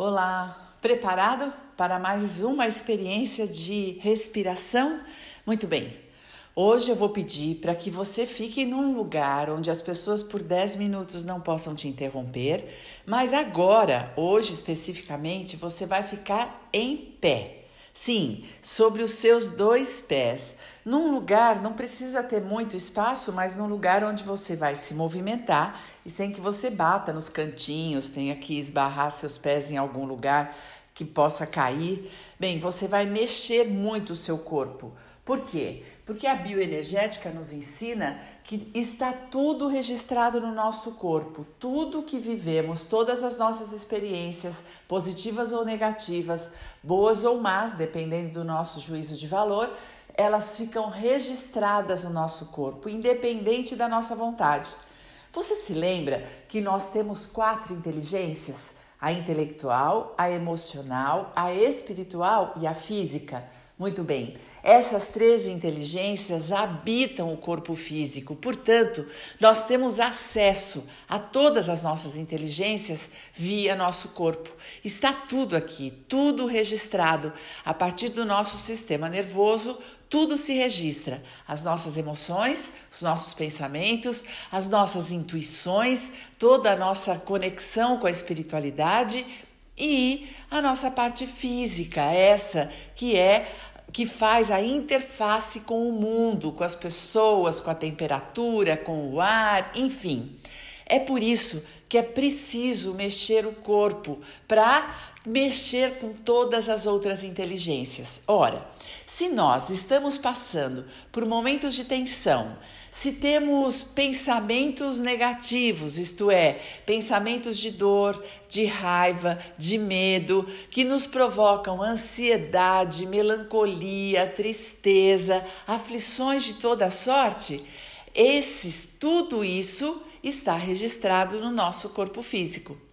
Olá, preparado para mais uma experiência de respiração? Muito bem. Hoje eu vou pedir para que você fique num lugar onde as pessoas por 10 minutos não possam te interromper, mas agora, hoje especificamente, você vai ficar em pé. Sim, sobre os seus dois pés, num lugar, não precisa ter muito espaço, mas num lugar onde você vai se movimentar e sem que você bata nos cantinhos, tenha que esbarrar seus pés em algum lugar que possa cair. Bem, você vai mexer muito o seu corpo. Por quê? Porque a bioenergética nos ensina que está tudo registrado no nosso corpo, tudo que vivemos, todas as nossas experiências, positivas ou negativas, boas ou más, dependendo do nosso juízo de valor, elas ficam registradas no nosso corpo, independente da nossa vontade. Você se lembra que nós temos quatro inteligências? A intelectual, a emocional, a espiritual e a física. Muito bem. Essas três inteligências habitam o corpo físico, portanto, nós temos acesso a todas as nossas inteligências via nosso corpo. Está tudo aqui, tudo registrado a partir do nosso sistema nervoso. Tudo se registra: as nossas emoções, os nossos pensamentos, as nossas intuições, toda a nossa conexão com a espiritualidade e a nossa parte física, essa que é que faz a interface com o mundo, com as pessoas, com a temperatura, com o ar, enfim. É por isso que é preciso mexer o corpo para mexer com todas as outras inteligências. Ora, se nós estamos passando por momentos de tensão, se temos pensamentos negativos, isto é, pensamentos de dor, de raiva, de medo, que nos provocam ansiedade, melancolia, tristeza, aflições de toda sorte, esses, tudo isso está registrado no nosso corpo físico.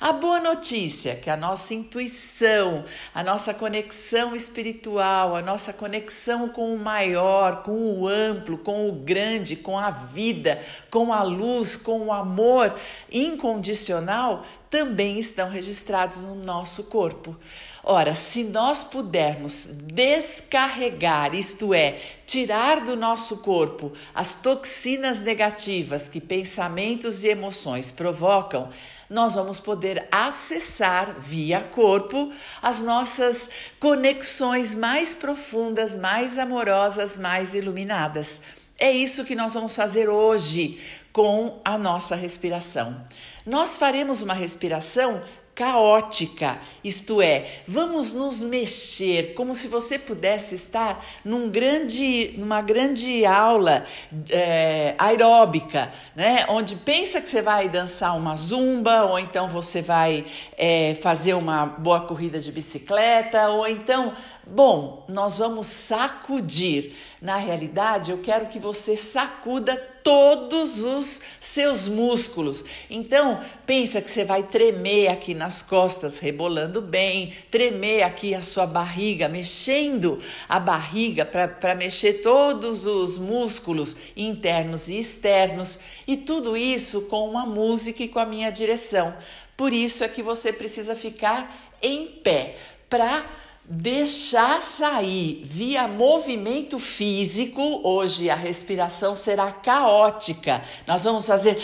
A boa notícia é que a nossa intuição, a nossa conexão espiritual, a nossa conexão com o maior, com o amplo, com o grande, com a vida, com a luz, com o amor incondicional, também estão registrados no nosso corpo. Ora, se nós pudermos descarregar, isto é, tirar do nosso corpo as toxinas negativas que pensamentos e emoções provocam, nós vamos poder acessar via corpo as nossas conexões mais profundas, mais amorosas, mais iluminadas. É isso que nós vamos fazer hoje com a nossa respiração. Nós faremos uma respiração caótica, isto é, vamos nos mexer como se você pudesse estar num grande, numa grande aula é, aeróbica, né? Onde pensa que você vai dançar uma zumba, ou então você vai é, fazer uma boa corrida de bicicleta, ou então, bom, nós vamos sacudir. Na realidade, eu quero que você sacuda todos os seus músculos. Então, pensa que você vai tremer aqui nas costas, rebolando bem, tremer aqui a sua barriga, mexendo a barriga para mexer todos os músculos internos e externos, e tudo isso com uma música e com a minha direção. Por isso é que você precisa ficar em pé para deixar sair via movimento físico. Hoje a respiração será caótica. Nós vamos fazer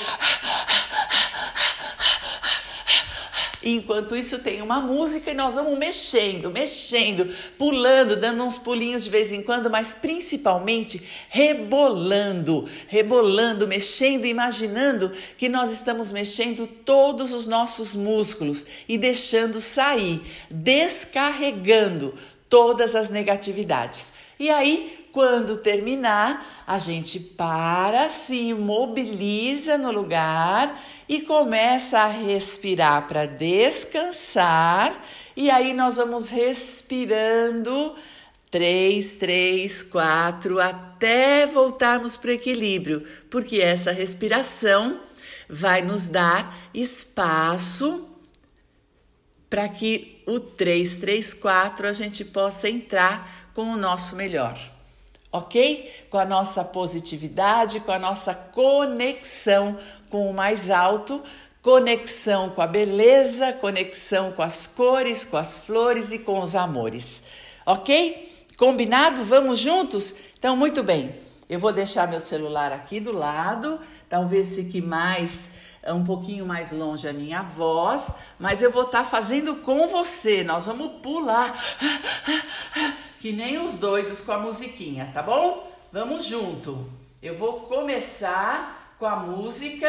Enquanto isso, tem uma música e nós vamos mexendo, mexendo, pulando, dando uns pulinhos de vez em quando, mas principalmente rebolando, rebolando, mexendo, imaginando que nós estamos mexendo todos os nossos músculos e deixando sair, descarregando todas as negatividades. E aí, quando terminar, a gente para, se mobiliza no lugar e começa a respirar para descansar. E aí nós vamos respirando. Três, três, quatro, até voltarmos para o equilíbrio, porque essa respiração vai nos dar espaço para que o 3, 3, 4 a gente possa entrar com o nosso melhor ok? Com a nossa positividade, com a nossa conexão com o mais alto, conexão com a beleza, conexão com as cores, com as flores e com os amores. Ok? Combinado? Vamos juntos? Então, muito bem. Eu vou deixar meu celular aqui do lado, talvez fique mais um pouquinho mais longe a minha voz, mas eu vou estar tá fazendo com você. Nós vamos pular que nem os doidos com a musiquinha, tá bom? Vamos junto. Eu vou começar com a música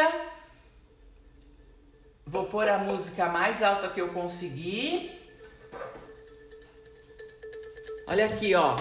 Vou pôr a música mais alta que eu conseguir. Olha aqui, ó.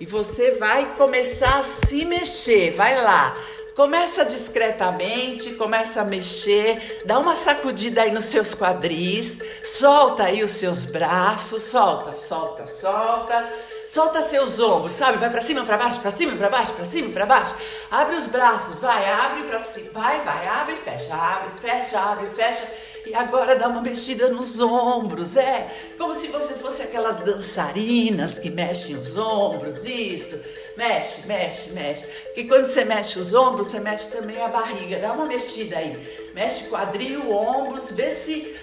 E você vai começar a se mexer. Vai lá. Começa discretamente, começa a mexer, dá uma sacudida aí nos seus quadris, solta aí os seus braços, solta, solta, solta. Solta seus ombros, sabe? Vai para cima, para baixo, para cima, para baixo, para cima, para baixo. Abre os braços, vai, abre para cima, vai, vai, abre, fecha, abre, fecha, abre, fecha. E agora dá uma mexida nos ombros, é como se você fosse aquelas dançarinas que mexem os ombros, isso. Mexe, mexe, mexe. Porque quando você mexe os ombros, você mexe também a barriga. Dá uma mexida aí. Mexe quadril, ombros, vê se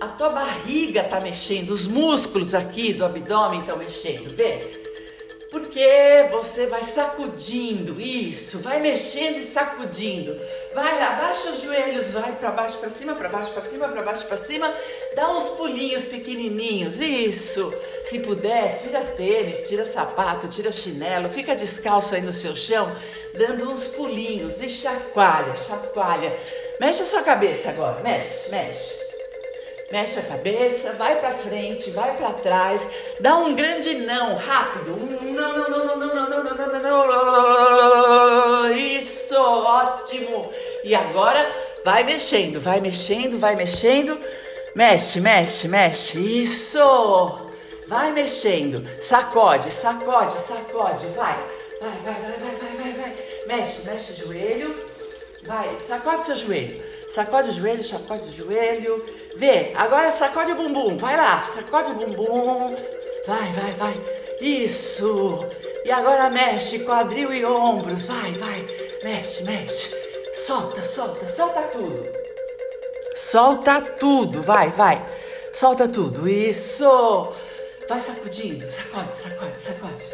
a tua barriga tá mexendo, os músculos aqui do abdômen estão mexendo, vê? Porque você vai sacudindo isso, vai mexendo e sacudindo. Vai, abaixa os joelhos, vai para baixo, para cima, para baixo, para cima, para baixo, para cima. Dá uns pulinhos pequenininhos. Isso. Se puder, tira tênis, tira sapato, tira chinelo, fica descalço aí no seu chão, dando uns pulinhos e chacoalha, chacoalha. Mexe a sua cabeça agora, mexe, mexe mexe a cabeça, vai para frente, vai para trás, dá um grande não, rápido. Um não, não, não, não, não, não, não, não, não, não. Isso, ótimo. E agora vai mexendo, vai mexendo, vai mexendo. Mexe, mexe, mexe. Isso. Vai mexendo. Sacode, sacode, sacode. Vai. Vai, vai, vai, vai, vai, vai, vai. Mexe, mexe o joelho. Vai, sacode seu joelho. Sacode o joelho, sacode o joelho. Vê, agora sacode o bumbum. Vai lá, sacode o bumbum. Vai, vai, vai. Isso. E agora mexe quadril e ombros. Vai, vai. Mexe, mexe. Solta, solta, solta tudo. Solta tudo. Vai, vai. Solta tudo. Isso. Vai sacudindo. Sacode, sacode, sacode.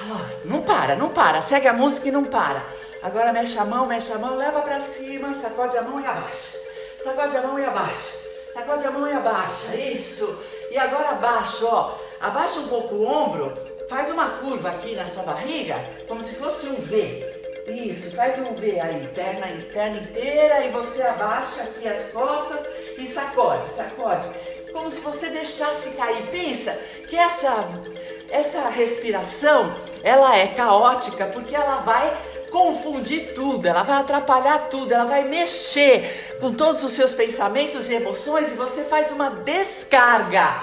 Ah, não para, não para. Segue a música e não para. Agora mexe a mão, mexe a mão, leva para cima, sacode a mão e abaixa. Sacode a mão e abaixa. Sacode a mão e abaixa. Isso. E agora abaixa, ó. Abaixa um pouco o ombro, faz uma curva aqui na sua barriga, como se fosse um V. Isso, faz um V aí, perna, perna inteira, e você abaixa aqui as costas e sacode, sacode. Como se você deixasse cair. Pensa que essa, essa respiração, ela é caótica, porque ela vai confundir tudo, ela vai atrapalhar tudo, ela vai mexer com todos os seus pensamentos e emoções e você faz uma descarga.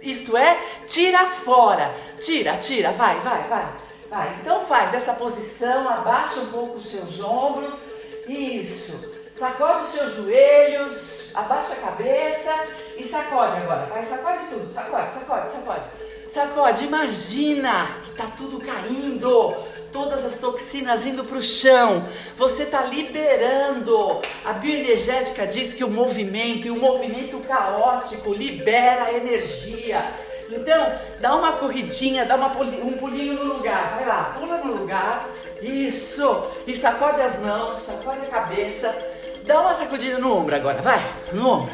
Isto é, tira fora. Tira, tira, vai, vai, vai. Vai. Então faz essa posição, abaixa um pouco os seus ombros. Isso. Sacode os seus joelhos, abaixa a cabeça e sacode agora. Vai, sacode tudo. Sacode, sacode, sacode. Sacode, imagina que tá tudo caindo todas as toxinas indo para o chão. Você está liberando. A bioenergética diz que o movimento e o movimento caótico libera energia. Então, dá uma corridinha, dá uma, um pulinho no lugar. Vai lá, pula no lugar. Isso. E sacode as mãos, sacode a cabeça. Dá uma sacudida no ombro agora, vai. No ombro.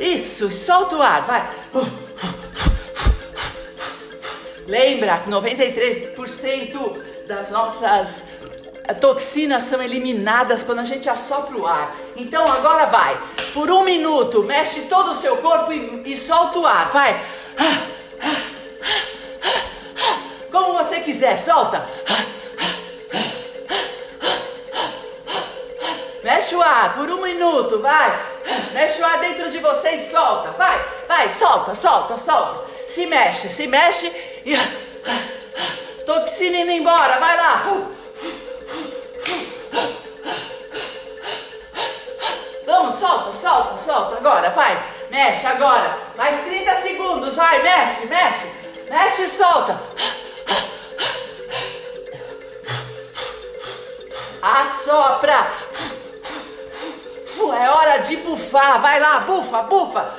Isso, solta o ar, vai. Lembra que 93% das nossas toxinas são eliminadas quando a gente assopra o ar. Então agora vai. Por um minuto, mexe todo o seu corpo e, e solta o ar. Vai. Como você quiser, solta. Mexe o ar por um minuto, vai. Mexe o ar dentro de você e solta. Vai, vai, solta, solta, solta. Se mexe, se mexe e. Toxina indo embora, vai lá. Vamos, solta, solta, solta. Agora, vai. Mexe agora. Mais 30 segundos, vai, mexe, mexe. Mexe e solta. Assopra. É hora de bufar. Vai lá, bufa, bufa.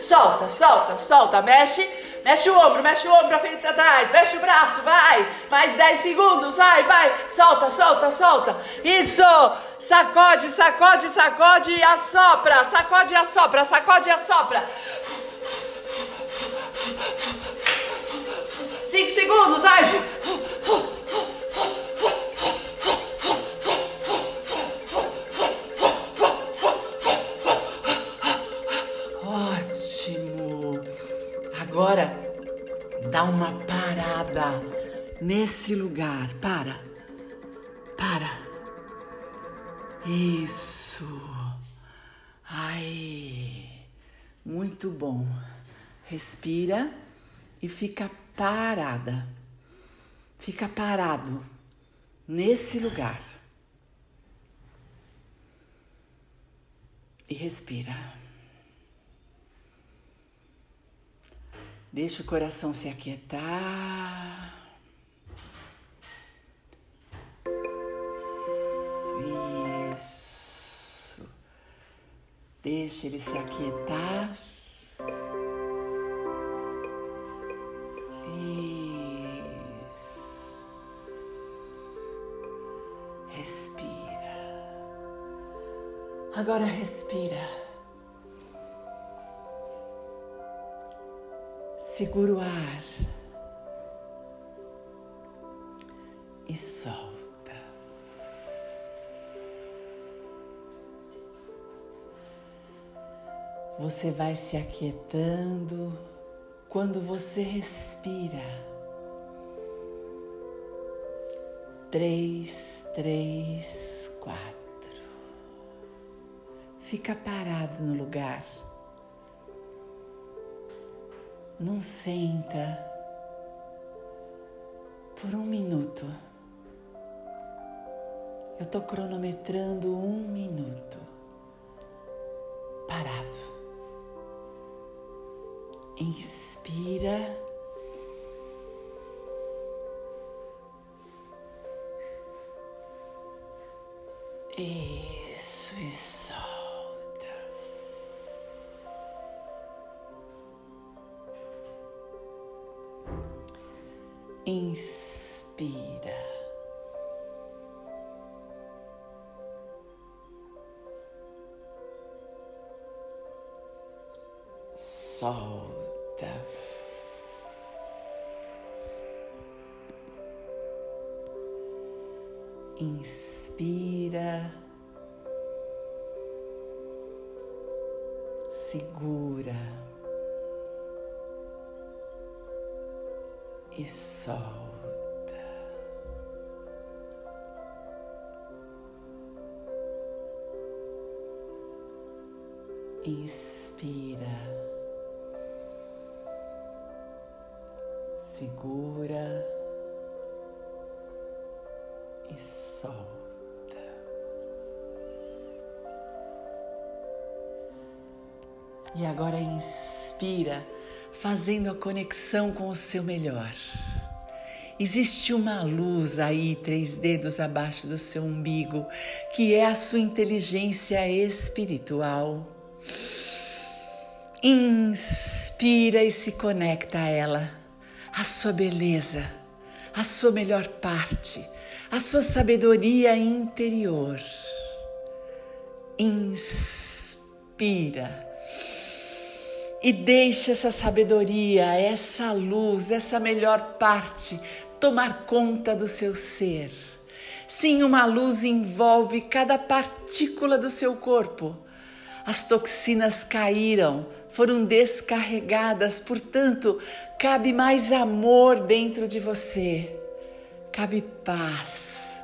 Solta, solta, solta. Mexe, mexe o ombro, mexe o ombro pra frente e pra trás. Mexe o braço, vai. Mais 10 segundos, vai, vai. Solta, solta, solta. Isso. Sacode, sacode, sacode e assopra. Sacode e assopra, sacode e assopra. 5 segundos, vai. Dá uma parada nesse lugar. Para. Para. Isso. Aí. Muito bom. Respira e fica parada. Fica parado nesse lugar. E respira. Deixa o coração se aquietar. Isso. Deixa ele se aquietar. Isso. Respira. Agora respira. Segura o ar e solta. Você vai se aquietando quando você respira. Três, três, quatro. Fica parado no lugar. Não senta por um minuto. Eu estou cronometrando um minuto. Parado. Inspira. Isso, isso. Inspira. Solta. Inspira. Segura. E solta. Inspira, segura e solta. E agora inspira fazendo a conexão com o seu melhor. Existe uma luz aí, três dedos abaixo do seu umbigo, que é a sua inteligência espiritual. Inspira e se conecta a ela, a sua beleza, a sua melhor parte, a sua sabedoria interior. Inspira e deixe essa sabedoria, essa luz, essa melhor parte tomar conta do seu ser. Sim, uma luz envolve cada partícula do seu corpo. As toxinas caíram, foram descarregadas, portanto, cabe mais amor dentro de você. Cabe paz,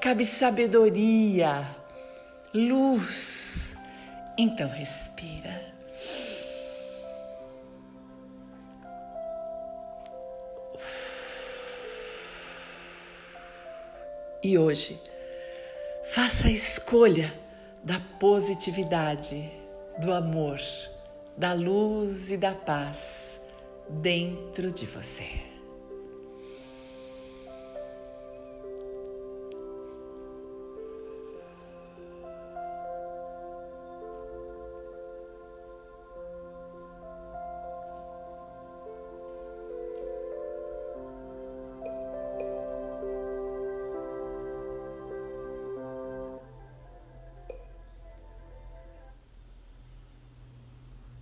cabe sabedoria, luz. Então respira. E hoje, faça a escolha da positividade, do amor, da luz e da paz dentro de você.